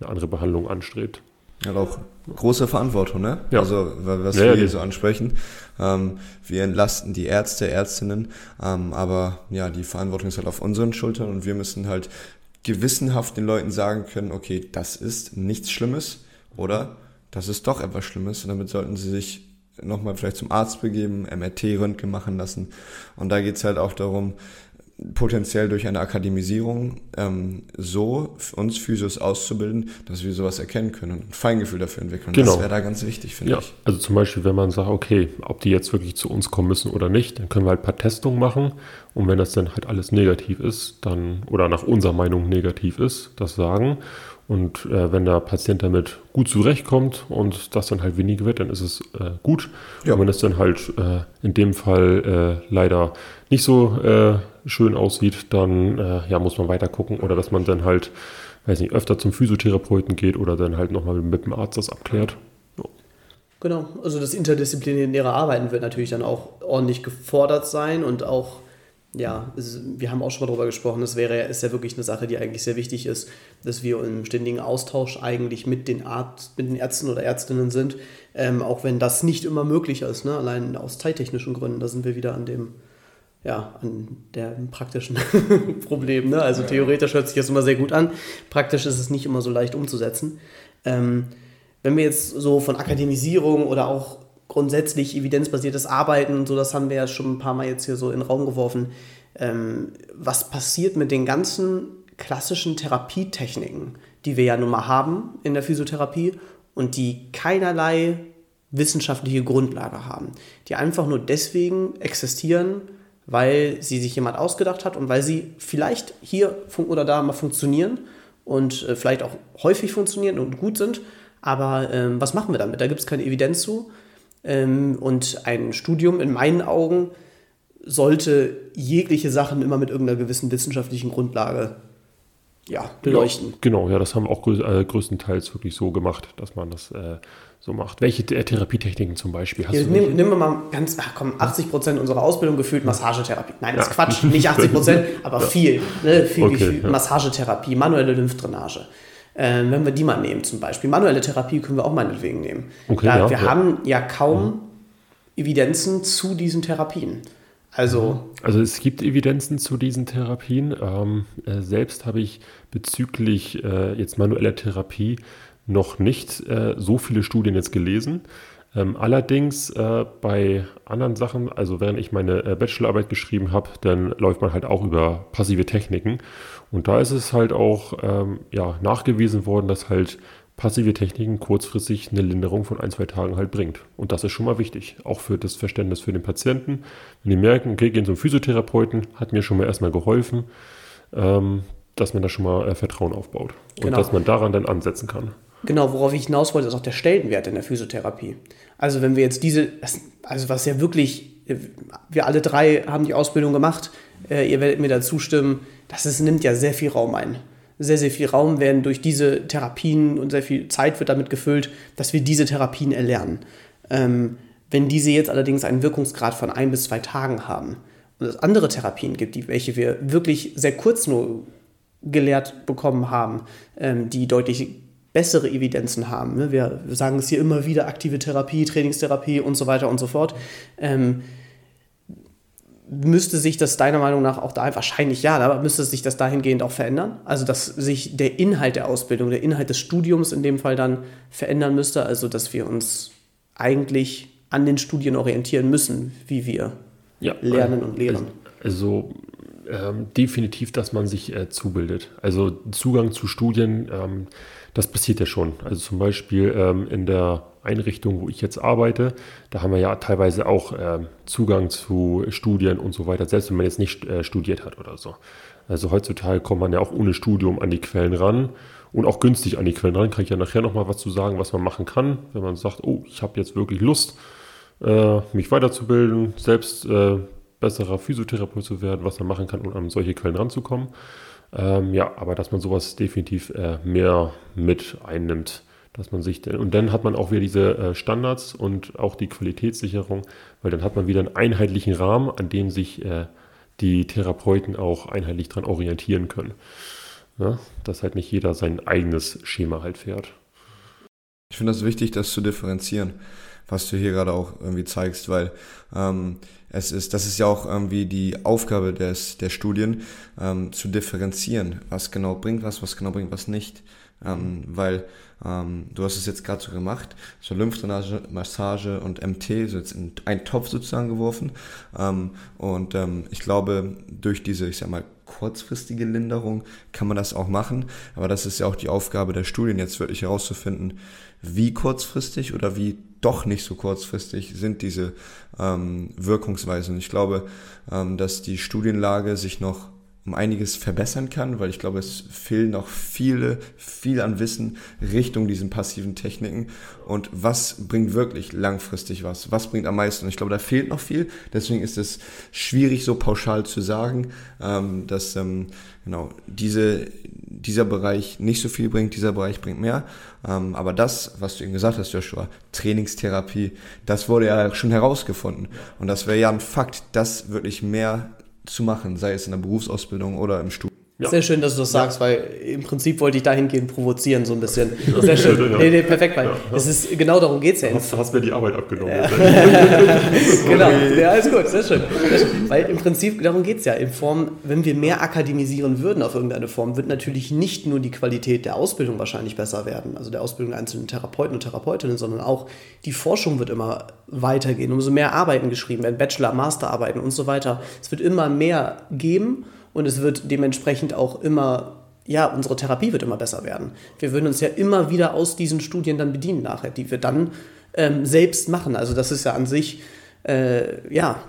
eine andere Behandlung anstrebt. Hat auch große Verantwortung, ne? Ja. Also, was ja, wir hier so ansprechen. Ähm, wir entlasten die Ärzte, Ärztinnen, ähm, aber ja, die Verantwortung ist halt auf unseren Schultern und wir müssen halt gewissenhaft den Leuten sagen können, okay, das ist nichts Schlimmes oder das ist doch etwas Schlimmes und damit sollten sie sich nochmal vielleicht zum Arzt begeben, MRT-Röntgen machen lassen. Und da geht's halt auch darum, potenziell durch eine Akademisierung ähm, so uns Physios auszubilden, dass wir sowas erkennen können und ein Feingefühl dafür entwickeln. Genau. Das wäre da ganz wichtig, finde Ja, ich. also zum Beispiel, wenn man sagt, okay, ob die jetzt wirklich zu uns kommen müssen oder nicht, dann können wir halt ein paar Testungen machen. Und wenn das dann halt alles negativ ist, dann, oder nach unserer Meinung negativ ist, das sagen. Und äh, wenn der Patient damit gut zurechtkommt und das dann halt weniger wird, dann ist es äh, gut. Ja. Und wenn es dann halt äh, in dem Fall äh, leider nicht so äh, schön aussieht, dann äh, ja, muss man weiter gucken oder dass man dann halt, weiß nicht, öfter zum Physiotherapeuten geht oder dann halt nochmal mit dem Arzt das abklärt. Genau, also das interdisziplinäre Arbeiten wird natürlich dann auch ordentlich gefordert sein und auch, ja, es, wir haben auch schon mal darüber gesprochen, es wäre, ist ja wirklich eine Sache, die eigentlich sehr wichtig ist, dass wir im ständigen Austausch eigentlich mit den, Arzt, mit den Ärzten oder Ärztinnen sind, ähm, auch wenn das nicht immer möglich ist, ne? allein aus zeittechnischen Gründen, da sind wir wieder an dem, ja, an der praktischen Problem. Ne? Also theoretisch hört sich das immer sehr gut an, praktisch ist es nicht immer so leicht umzusetzen. Ähm, wenn wir jetzt so von Akademisierung oder auch grundsätzlich evidenzbasiertes Arbeiten und so, das haben wir ja schon ein paar Mal jetzt hier so in den Raum geworfen. Ähm, was passiert mit den ganzen klassischen Therapietechniken, die wir ja nun mal haben in der Physiotherapie und die keinerlei wissenschaftliche Grundlage haben, die einfach nur deswegen existieren, weil sie sich jemand ausgedacht hat und weil sie vielleicht hier oder da mal funktionieren und äh, vielleicht auch häufig funktionieren und gut sind. Aber ähm, was machen wir damit? Da gibt es keine Evidenz zu. Ähm, und ein Studium in meinen Augen sollte jegliche Sachen immer mit irgendeiner gewissen wissenschaftlichen Grundlage ja, beleuchten. Ja, genau, ja, das haben wir auch grö äh, größtenteils wirklich so gemacht, dass man das äh, so macht. Welche äh, Therapietechniken zum Beispiel hast Ja, du? nehmen wir mal ganz, ach komm, 80 Prozent unserer Ausbildung gefühlt Massagetherapie. Nein, das ist Quatsch, nicht 80 Prozent, aber viel, ne, viel, Okay, viel. Massagetherapie, manuelle Lymphdrainage. Ähm, wenn wir die mal nehmen zum Beispiel. Manuelle Therapie können wir auch meinetwegen nehmen. Okay, da, ja, wir ja. haben ja kaum Evidenzen zu diesen Therapien. Also, Also es gibt Evidenzen zu diesen Therapien. Ähm, äh, selbst habe ich bezüglich äh, jetzt manueller Therapie noch nicht äh, so viele Studien jetzt gelesen. Ähm, allerdings äh, bei anderen Sachen, also während ich meine äh, Bachelorarbeit geschrieben habe, dann läuft man halt auch über passive Techniken. Und da ist es halt auch ähm, ja, nachgewiesen worden, dass halt passive Techniken kurzfristig eine Linderung von ein, zwei Tagen halt bringt. Und das ist schon mal wichtig, auch für das Verständnis für den Patienten. Wenn die merken, okay, gehen zum Physiotherapeuten, hat mir schon mal erstmal geholfen, ähm, dass man da schon mal äh, Vertrauen aufbaut. Und Genau. dass man daran dann ansetzen kann. Genau, worauf ich hinaus wollte, ist auch der Stellenwert in der Physiotherapie. Also wenn wir jetzt diese, also was ja wirklich, wir alle drei haben die Ausbildung gemacht, äh, ihr werdet mir da zustimmen, das ist, nimmt ja sehr viel Raum ein. Sehr, sehr viel Raum werden durch diese Therapien und sehr viel Zeit wird damit gefüllt, dass wir diese Therapien erlernen. Ähm, wenn diese jetzt allerdings einen Wirkungsgrad von ein bis zwei Tagen haben und es andere Therapien gibt, die, welche wir wirklich sehr kurz nur gelehrt bekommen haben, ähm, die deutlich bessere Evidenzen haben. Ne? Wir, wir sagen es hier immer wieder, aktive Therapie, Trainingstherapie und so weiter und so fort. Ähm, müsste sich das deiner Meinung nach auch da, wahrscheinlich ja, aber müsste sich das dahingehend auch verändern? Also, dass sich der Inhalt der Ausbildung, der Inhalt des Studiums in dem Fall dann verändern müsste, also dass wir uns eigentlich an den Studien orientieren müssen, wie wir Ja, lernen und lehren. Also ähm, definitiv, dass man sich äh, zubildet. Also Zugang zu Studien, ähm, das passiert ja schon. Also zum Beispiel ähm, in der Einrichtung, wo ich jetzt arbeite, da haben wir ja teilweise auch ähm, Zugang zu Studien und so weiter, selbst wenn man jetzt nicht äh, studiert hat oder so. Also heutzutage kommt man ja auch ohne Studium an die Quellen ran und auch günstig an die Quellen ran. Kann ich ja nachher nochmal was zu sagen, was man machen kann, wenn man sagt, oh, ich habe jetzt wirklich Lust, äh, mich weiterzubilden, selbst äh, besserer Physiotherapeut zu werden, was man machen kann, um an solche Quellen ranzukommen. Ähm, ja, aber dass man sowas definitiv äh, mehr mit einnimmt, dass man sich und dann hat man auch wieder diese äh, Standards und auch die Qualitätssicherung, weil dann hat man wieder einen einheitlichen Rahmen, an dem sich äh, die Therapeuten auch einheitlich dran orientieren können. Ja, dass halt nicht jeder sein eigenes Schema halt fährt. Ich finde das wichtig, das zu differenzieren, was du hier gerade auch irgendwie zeigst, weil ähm, es ist, das ist ja auch irgendwie die Aufgabe des, der Studien, ähm, zu differenzieren, was genau bringt was, was genau bringt was nicht. Ähm, weil ähm, du hast es jetzt gerade so gemacht, so Lymphdrainage, Massage und MT, so jetzt in einen Topf sozusagen geworfen. Ähm, und ähm, ich glaube, durch diese, ich sag mal, kurzfristige Linderung kann man das auch machen. Aber das ist ja auch die Aufgabe der Studien, jetzt wirklich herauszufinden, wie kurzfristig oder wie doch nicht so kurzfristig sind diese ähm, Wirkungsweisen. Ich glaube, ähm, dass die Studienlage sich noch um einiges verbessern kann, weil ich glaube, es fehlen noch viele, viel an Wissen Richtung diesen passiven Techniken und was bringt wirklich langfristig was, was bringt am meisten. Und ich glaube, da fehlt noch viel, deswegen ist es schwierig so pauschal zu sagen, ähm, dass ähm, genau diese, dieser Bereich nicht so viel bringt, dieser Bereich bringt mehr. Ähm, aber das, was du eben gesagt hast, Joshua, Trainingstherapie, das wurde ja schon herausgefunden. Und das wäre ja ein Fakt, dass wirklich mehr zu machen, sei es in der Berufsausbildung oder im Studium. Ja. Sehr schön, dass du das sagst, weil im Prinzip wollte ich dahingehend provozieren, so ein bisschen. Sehr schön. Ja. Nee, nee, perfekt, weil es ist, genau darum geht es ja. Du hast, hast, mir die Arbeit abgenommen. Genau, ja, alles gut, sehr schön. sehr schön. Weil im Prinzip darum geht es ja. In Form, wenn wir mehr akademisieren würden auf irgendeine Form, wird natürlich nicht nur die Qualität der Ausbildung wahrscheinlich besser werden, also der Ausbildung der einzelnen Therapeuten und Therapeutinnen, sondern auch die Forschung wird immer weitergehen. Umso mehr Arbeiten geschrieben werden, Bachelor, Masterarbeiten und so weiter. Es wird immer mehr geben und es wird dementsprechend auch immer, ja, unsere Therapie wird immer besser werden. Wir würden uns ja immer wieder aus diesen Studien dann bedienen nachher, die wir dann ähm, selbst machen. Also das ist ja an sich, äh, ja,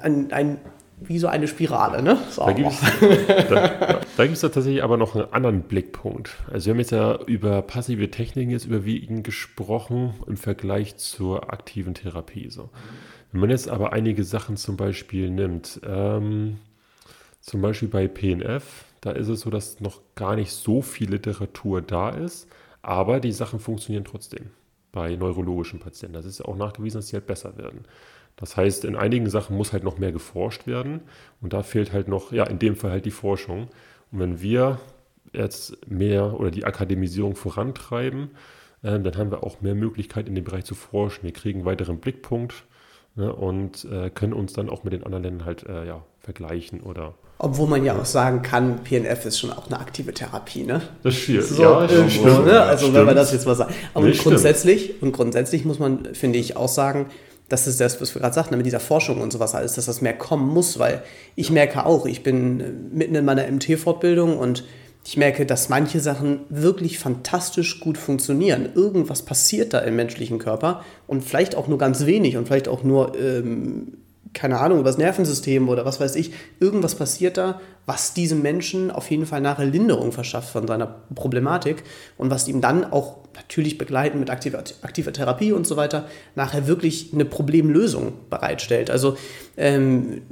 ein, ein wie so eine Spirale. Ne? So. Da gibt es da, da tatsächlich aber noch einen anderen Blickpunkt. Also wir haben jetzt ja über passive Techniken jetzt überwiegend gesprochen im Vergleich zur aktiven Therapie. So. Wenn man jetzt aber einige Sachen zum Beispiel nimmt, ähm, zum Beispiel bei PNF, da ist es so, dass noch gar nicht so viel Literatur da ist, aber die Sachen funktionieren trotzdem bei neurologischen Patienten. Das ist auch nachgewiesen, dass sie halt besser werden. Das heißt, in einigen Sachen muss halt noch mehr geforscht werden und da fehlt halt noch, ja, in dem Fall halt die Forschung. Und wenn wir jetzt mehr oder die Akademisierung vorantreiben, äh, dann haben wir auch mehr Möglichkeit in dem Bereich zu forschen. Wir kriegen einen weiteren Blickpunkt ne, und äh, können uns dann auch mit den anderen Ländern halt äh, ja, vergleichen oder obwohl man ja auch sagen kann, PNF ist schon auch eine aktive Therapie, ne? Das ist schwierig. So, ja, stimmt, ne? Also stimmt. wenn man das jetzt mal sagt. Aber nee, grundsätzlich, und grundsätzlich muss man, finde ich, auch sagen, das ist das, was wir gerade sagten, mit dieser Forschung und sowas alles, dass das mehr kommen muss, weil ich merke auch, ich bin mitten in meiner MT-Fortbildung und ich merke, dass manche Sachen wirklich fantastisch gut funktionieren. Irgendwas passiert da im menschlichen Körper und vielleicht auch nur ganz wenig und vielleicht auch nur ähm, keine Ahnung, über das Nervensystem oder was weiß ich, irgendwas passiert da, was diesem Menschen auf jeden Fall nachher Linderung verschafft von seiner Problematik und was ihm dann auch natürlich begleitend mit aktiver, aktiver Therapie und so weiter nachher wirklich eine Problemlösung bereitstellt. Also ähm,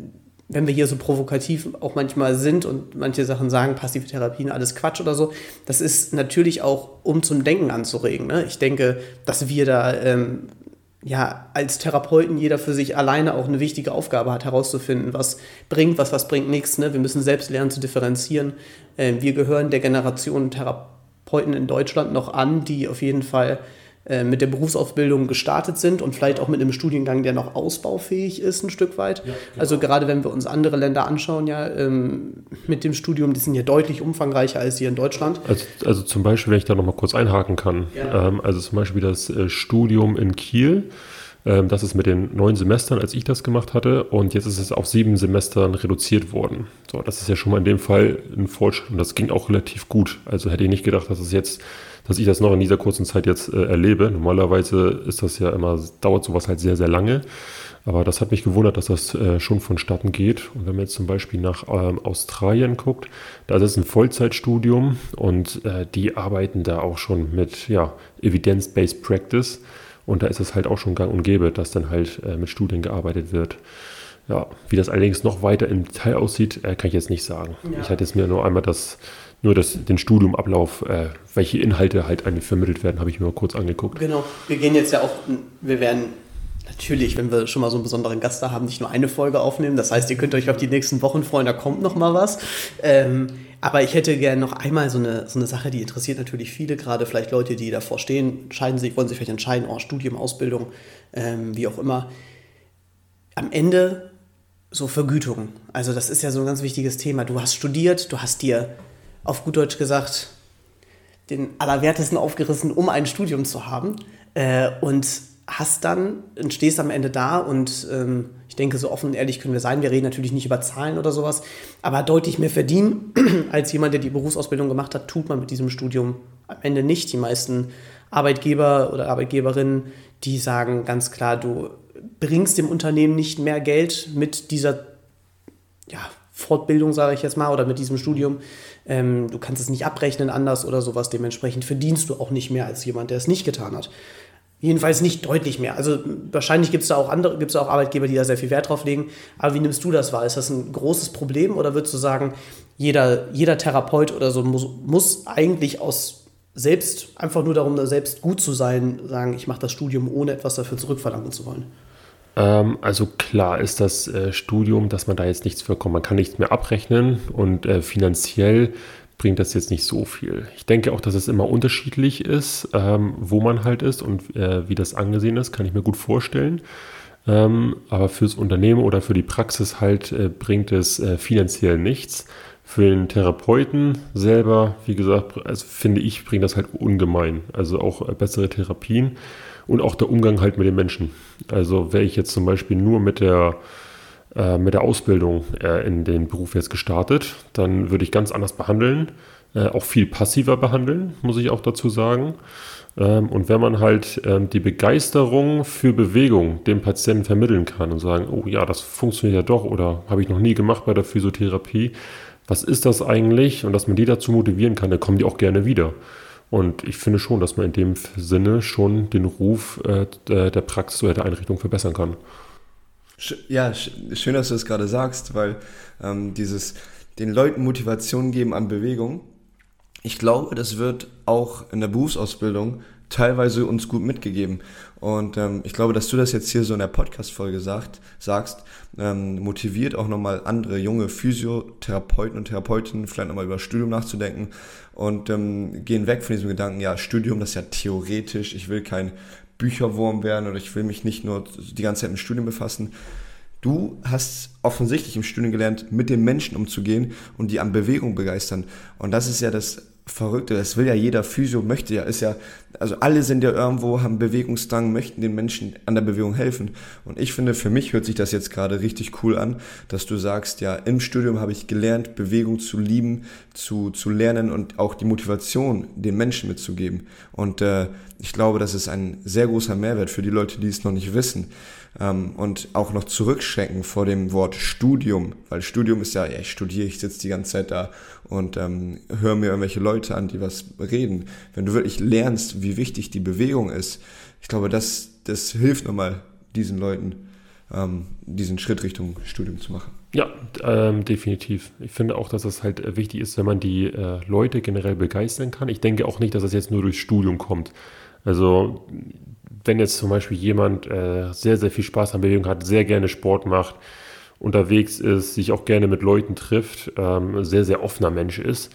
wenn wir hier so provokativ auch manchmal sind und manche Sachen sagen, passive Therapien, alles Quatsch oder so, das ist natürlich auch, um zum Denken anzuregen. Ne? Ich denke, dass wir da ähm, ja, als Therapeuten jeder für sich alleine auch eine wichtige Aufgabe hat, herauszufinden, was bringt was, was bringt nichts. Ne? Wir müssen selbst lernen zu differenzieren. Ähm, wir gehören der Generation Therapeuten in Deutschland noch an, die auf jeden Fall mit der Berufsausbildung gestartet sind und vielleicht auch mit einem Studiengang, der noch ausbaufähig ist, ein Stück weit. Ja, genau. Also gerade wenn wir uns andere Länder anschauen, ja, ähm, mit dem Studium, die sind ja deutlich umfangreicher als hier in Deutschland. Also, also zum Beispiel, wenn ich da nochmal kurz einhaken kann, ja. ähm, also zum Beispiel das äh, Studium in Kiel, ähm, das ist mit den neun Semestern, als ich das gemacht hatte, und jetzt ist es auf sieben Semestern reduziert worden. So, das ist ja schon mal in dem Fall ein Fortschritt und das ging auch relativ gut. Also hätte ich nicht gedacht, dass es jetzt dass ich das noch in dieser kurzen Zeit jetzt äh, erlebe. Normalerweise ist das ja immer, dauert sowas halt sehr, sehr lange. Aber das hat mich gewundert, dass das äh, schon vonstatten geht. Und wenn man jetzt zum Beispiel nach ähm, Australien guckt, da ist es ein Vollzeitstudium und äh, die arbeiten da auch schon mit ja, Evidence-Based Practice. Und da ist es halt auch schon gang und gäbe, dass dann halt äh, mit Studien gearbeitet wird. Ja, wie das allerdings noch weiter im Detail aussieht, äh, kann ich jetzt nicht sagen. Ja. Ich hatte jetzt mir nur einmal das nur das, den Studiumablauf, äh, welche Inhalte halt einem vermittelt werden, habe ich mir mal kurz angeguckt. Genau, wir gehen jetzt ja auch, wir werden natürlich, wenn wir schon mal so einen besonderen Gast da haben, nicht nur eine Folge aufnehmen. Das heißt, ihr könnt euch auf die nächsten Wochen freuen, da kommt noch mal was. Ähm, aber ich hätte gerne noch einmal so eine, so eine Sache, die interessiert natürlich viele, gerade vielleicht Leute, die davor stehen, entscheiden sich, wollen sich vielleicht entscheiden, oh, Studium, Ausbildung, ähm, wie auch immer. Am Ende so Vergütung. Also das ist ja so ein ganz wichtiges Thema. Du hast studiert, du hast dir auf gut Deutsch gesagt, den Allerwertesten aufgerissen, um ein Studium zu haben. Äh, und hast dann stehst am Ende da und ähm, ich denke, so offen und ehrlich können wir sein. Wir reden natürlich nicht über Zahlen oder sowas, aber deutlich mehr verdienen als jemand, der die Berufsausbildung gemacht hat, tut man mit diesem Studium am Ende nicht. Die meisten Arbeitgeber oder Arbeitgeberinnen, die sagen ganz klar, du bringst dem Unternehmen nicht mehr Geld mit dieser ja, Fortbildung, sage ich jetzt mal, oder mit diesem Studium. Ähm, du kannst es nicht abrechnen anders oder sowas. Dementsprechend verdienst du auch nicht mehr als jemand, der es nicht getan hat. Jedenfalls nicht deutlich mehr. Also wahrscheinlich gibt es da auch andere, gibt es auch Arbeitgeber, die da sehr viel Wert drauf legen. Aber wie nimmst du das wahr? Ist das ein großes Problem oder würdest du sagen, jeder, jeder Therapeut oder so muss, muss eigentlich aus selbst, einfach nur darum, selbst gut zu sein, sagen, ich mache das Studium, ohne etwas dafür zurückverlangen zu wollen? Ähm, also klar ist das äh, Studium, dass man da jetzt nichts für kommt. Man kann nichts mehr abrechnen und äh, finanziell bringt das jetzt nicht so viel. Ich denke auch, dass es immer unterschiedlich ist, ähm, wo man halt ist und äh, wie das angesehen ist, kann ich mir gut vorstellen. Ähm, aber fürs Unternehmen oder für die Praxis halt äh, bringt es äh, finanziell nichts. Für den Therapeuten selber, wie gesagt, also finde ich, bringt das halt ungemein. Also auch äh, bessere Therapien und auch der Umgang halt mit den Menschen. Also wäre ich jetzt zum Beispiel nur mit der äh, mit der Ausbildung äh, in den Beruf jetzt gestartet, dann würde ich ganz anders behandeln, äh, auch viel passiver behandeln, muss ich auch dazu sagen. Ähm, und wenn man halt ähm, die Begeisterung für Bewegung dem Patienten vermitteln kann und sagen, oh ja, das funktioniert ja doch oder habe ich noch nie gemacht bei der Physiotherapie, was ist das eigentlich? Und dass man die dazu motivieren kann, dann kommen die auch gerne wieder. Und ich finde schon, dass man in dem Sinne schon den Ruf äh, der Praxis oder der Einrichtung verbessern kann. Ja, schön, dass du das gerade sagst, weil ähm, dieses den Leuten Motivation geben an Bewegung, ich glaube, das wird auch in der Berufsausbildung teilweise uns gut mitgegeben. Und ähm, ich glaube, dass du das jetzt hier so in der Podcast-Folge sagst, ähm, motiviert auch nochmal andere junge Physiotherapeuten und Therapeutinnen vielleicht nochmal über Studium nachzudenken und ähm, gehen weg von diesem Gedanken, ja, Studium, das ist ja theoretisch, ich will kein Bücherwurm werden oder ich will mich nicht nur die ganze Zeit mit Studium befassen. Du hast offensichtlich im Studium gelernt, mit den Menschen umzugehen und die an Bewegung begeistern. Und das ist ja das Verrückte, das will ja jeder Physio, möchte ja, ist ja, also alle sind ja irgendwo, haben Bewegungsdrang, möchten den Menschen an der Bewegung helfen. Und ich finde, für mich hört sich das jetzt gerade richtig cool an, dass du sagst, ja, im Studium habe ich gelernt, Bewegung zu lieben, zu, zu lernen und auch die Motivation den Menschen mitzugeben. Und äh, ich glaube, das ist ein sehr großer Mehrwert für die Leute, die es noch nicht wissen ähm, und auch noch zurückschrecken vor dem Wort Studium, weil Studium ist ja, ja ich studiere, ich sitze die ganze Zeit da und ähm, höre mir irgendwelche Leute an, die was reden. Wenn du wirklich lernst, wie wichtig die Bewegung ist, ich glaube, das, das hilft nochmal diesen Leuten, ähm, diesen Schritt Richtung Studium zu machen. Ja, ähm, definitiv. Ich finde auch, dass es halt äh, wichtig ist, wenn man die äh, Leute generell begeistern kann. Ich denke auch nicht, dass das jetzt nur durchs Studium kommt. Also wenn jetzt zum Beispiel jemand äh, sehr, sehr viel Spaß an Bewegung hat, sehr gerne Sport macht, unterwegs ist, sich auch gerne mit Leuten trifft, ähm, sehr, sehr offener Mensch ist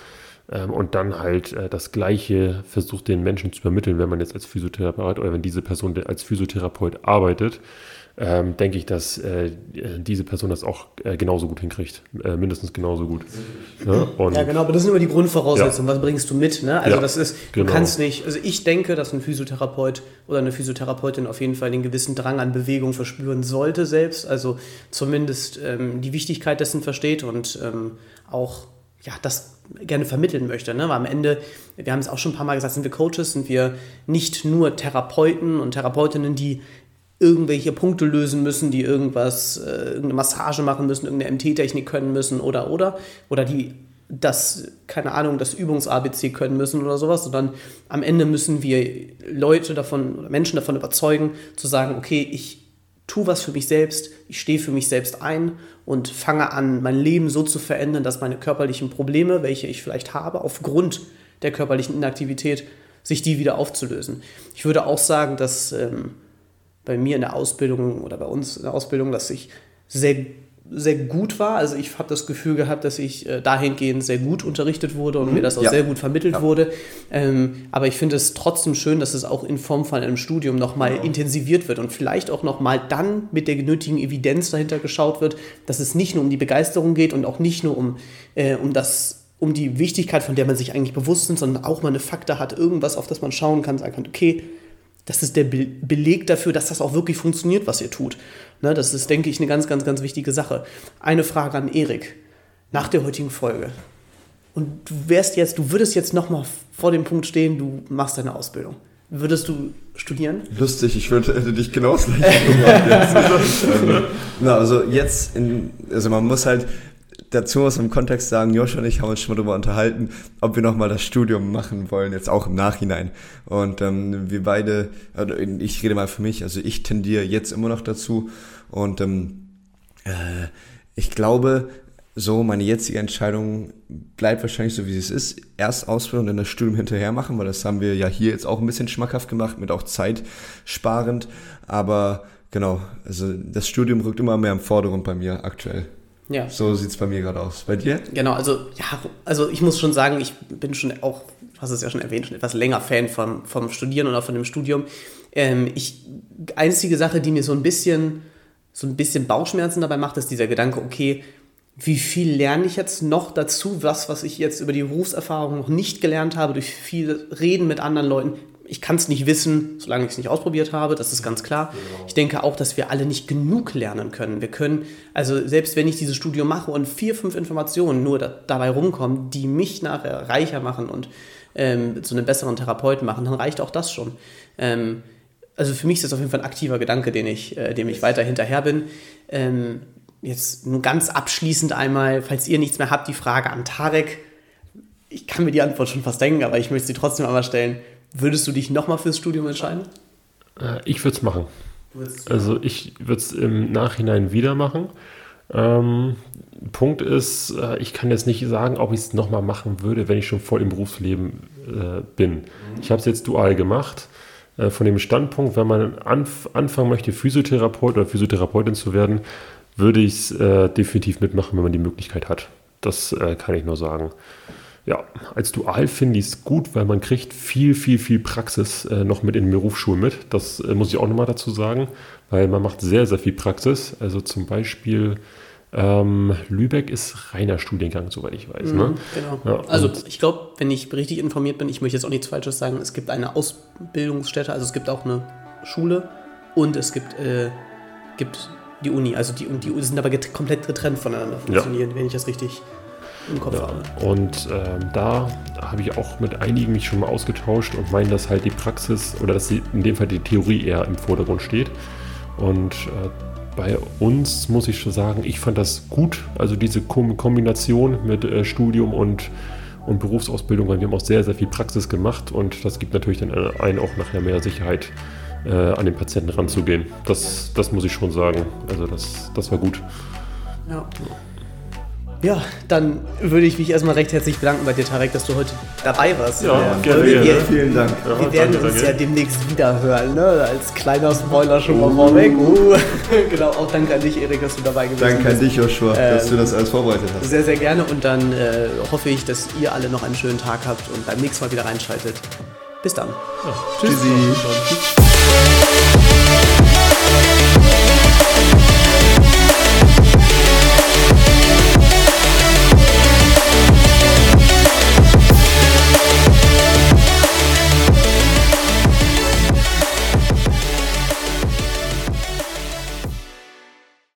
ähm, und dann halt äh, das Gleiche versucht, den Menschen zu vermitteln, wenn man jetzt als Physiotherapeut oder wenn diese Person als Physiotherapeut arbeitet, ähm, denke ich, dass äh, diese Person das auch äh, genauso gut hinkriegt. Äh, mindestens genauso gut. Ja, ja, genau, aber das sind immer die Grundvoraussetzungen. Ja. Was bringst du mit? Ne? Also ja, das ist, du genau. kannst nicht, also ich denke, dass ein Physiotherapeut oder eine Physiotherapeutin auf jeden Fall den gewissen Drang an Bewegung verspüren sollte selbst. Also zumindest ähm, die Wichtigkeit dessen versteht und ähm, auch ja, das gerne vermitteln möchte. Ne? Weil am Ende, wir haben es auch schon ein paar Mal gesagt, sind wir Coaches, sind wir nicht nur Therapeuten und Therapeutinnen, die irgendwelche Punkte lösen müssen, die irgendwas, äh, irgendeine Massage machen müssen, irgendeine MT-Technik können müssen oder oder oder die das, keine Ahnung, das Übungs-ABC können müssen oder sowas, sondern am Ende müssen wir Leute davon oder Menschen davon überzeugen, zu sagen, okay, ich tue was für mich selbst, ich stehe für mich selbst ein und fange an, mein Leben so zu verändern, dass meine körperlichen Probleme, welche ich vielleicht habe, aufgrund der körperlichen Inaktivität, sich die wieder aufzulösen. Ich würde auch sagen, dass ähm, bei mir in der Ausbildung oder bei uns in der Ausbildung, dass ich sehr, sehr gut war. Also ich habe das Gefühl gehabt, dass ich äh, dahingehend sehr gut unterrichtet wurde und mhm. mir das auch ja. sehr gut vermittelt ja. wurde. Ähm, aber ich finde es trotzdem schön, dass es auch in Form von einem Studium nochmal genau. intensiviert wird und vielleicht auch nochmal dann mit der genötigen Evidenz dahinter geschaut wird, dass es nicht nur um die Begeisterung geht und auch nicht nur um, äh, um das um die Wichtigkeit, von der man sich eigentlich bewusst ist, sondern auch mal eine Fakta hat, irgendwas, auf das man schauen kann, sagen kann, okay, das ist der Be Beleg dafür, dass das auch wirklich funktioniert, was ihr tut. Ne, das ist, denke ich, eine ganz, ganz, ganz wichtige Sache. Eine Frage an Erik nach der heutigen Folge. Und du wärst jetzt, du würdest jetzt nochmal vor dem Punkt stehen, du machst deine Ausbildung. Würdest du studieren? Lustig, ich würde hätte dich genau das gleiche gemacht. na, also jetzt, in, also man muss halt dazu aus dem Kontext sagen, Josh und ich haben uns schon mal darüber unterhalten, ob wir nochmal das Studium machen wollen, jetzt auch im Nachhinein. Und ähm, wir beide, also ich rede mal für mich, also ich tendiere jetzt immer noch dazu. Und ähm, äh, ich glaube, so meine jetzige Entscheidung bleibt wahrscheinlich so, wie es ist. Erst Ausbildung, dann das Studium hinterher machen, weil das haben wir ja hier jetzt auch ein bisschen schmackhaft gemacht, mit auch Zeit sparend. Aber genau, also das Studium rückt immer mehr im Vordergrund bei mir aktuell. Ja. So sieht es bei mir gerade aus. Bei dir? Genau, also ja, also ich muss schon sagen, ich bin schon auch, du hast es ja schon erwähnt, schon etwas länger Fan vom, vom Studieren und auch von dem Studium. Ähm, ich, einzige Sache, die mir so ein bisschen, so ein bisschen Bauchschmerzen dabei macht, ist dieser Gedanke, okay, wie viel lerne ich jetzt noch dazu, was, was ich jetzt über die Berufserfahrung noch nicht gelernt habe, durch viel Reden mit anderen Leuten. Ich kann es nicht wissen, solange ich es nicht ausprobiert habe, das ist ganz klar. Genau. Ich denke auch, dass wir alle nicht genug lernen können. Wir können, also selbst wenn ich dieses Studium mache und vier, fünf Informationen nur da, dabei rumkommen, die mich nachher reicher machen und ähm, zu einem besseren Therapeuten machen, dann reicht auch das schon. Ähm, also für mich ist das auf jeden Fall ein aktiver Gedanke, den ich, äh, dem ich weiter hinterher bin. Ähm, jetzt nur ganz abschließend einmal, falls ihr nichts mehr habt, die Frage an Tarek. Ich kann mir die Antwort schon fast denken, aber ich möchte sie trotzdem einmal stellen. Würdest du dich nochmal fürs Studium entscheiden? Äh, ich würde es machen. Also ich würde es im Nachhinein wieder machen. Ähm, Punkt ist, äh, ich kann jetzt nicht sagen, ob ich es nochmal machen würde, wenn ich schon voll im Berufsleben äh, bin. Mhm. Ich habe es jetzt dual gemacht. Äh, von dem Standpunkt, wenn man anf anfangen möchte, Physiotherapeut oder Physiotherapeutin zu werden, würde ich es äh, definitiv mitmachen, wenn man die Möglichkeit hat. Das äh, kann ich nur sagen. Ja, als Dual finde ich es gut, weil man kriegt viel, viel, viel Praxis äh, noch mit in den Berufsschulen mit. Das äh, muss ich auch nochmal dazu sagen, weil man macht sehr, sehr viel Praxis. Also zum Beispiel ähm, Lübeck ist reiner Studiengang, soweit ich weiß. Ne? Mhm, genau. Ja, also ich glaube, wenn ich richtig informiert bin, ich möchte jetzt auch nichts Falsches sagen, es gibt eine Ausbildungsstätte, also es gibt auch eine Schule und es gibt, äh, gibt die Uni. Also die die sind aber get komplett getrennt voneinander funktionieren, ja. wenn ich das richtig im Kopf ja. habe. Und ähm, da habe ich auch mit einigen mich schon mal ausgetauscht und meinen, dass halt die Praxis oder dass die, in dem Fall die Theorie eher im Vordergrund steht. Und äh, bei uns muss ich schon sagen, ich fand das gut, also diese Kom Kombination mit äh, Studium und, und Berufsausbildung, weil wir haben auch sehr, sehr viel Praxis gemacht und das gibt natürlich dann äh, einen auch nachher mehr Sicherheit äh, an den Patienten ranzugehen. Das, das muss ich schon sagen. Also das, das war gut. Ja. Ja, dann würde ich mich erstmal recht herzlich bedanken bei dir, Tarek, dass du heute dabei warst. Ja, ja gerne, wir, gerne. Vielen Dank. Ja, wir werden danke, uns danke. ja demnächst wieder hören, ne? als kleiner Spoiler schon mal vorweg. Uh. genau, auch danke an dich, Erik, dass du dabei gewesen bist. Danke an dich, Joshua, ähm, dass du das alles vorbereitet hast. Sehr, sehr gerne und dann äh, hoffe ich, dass ihr alle noch einen schönen Tag habt und beim nächsten Mal wieder reinschaltet. Bis dann. Ja, tschüss. Tschüssi.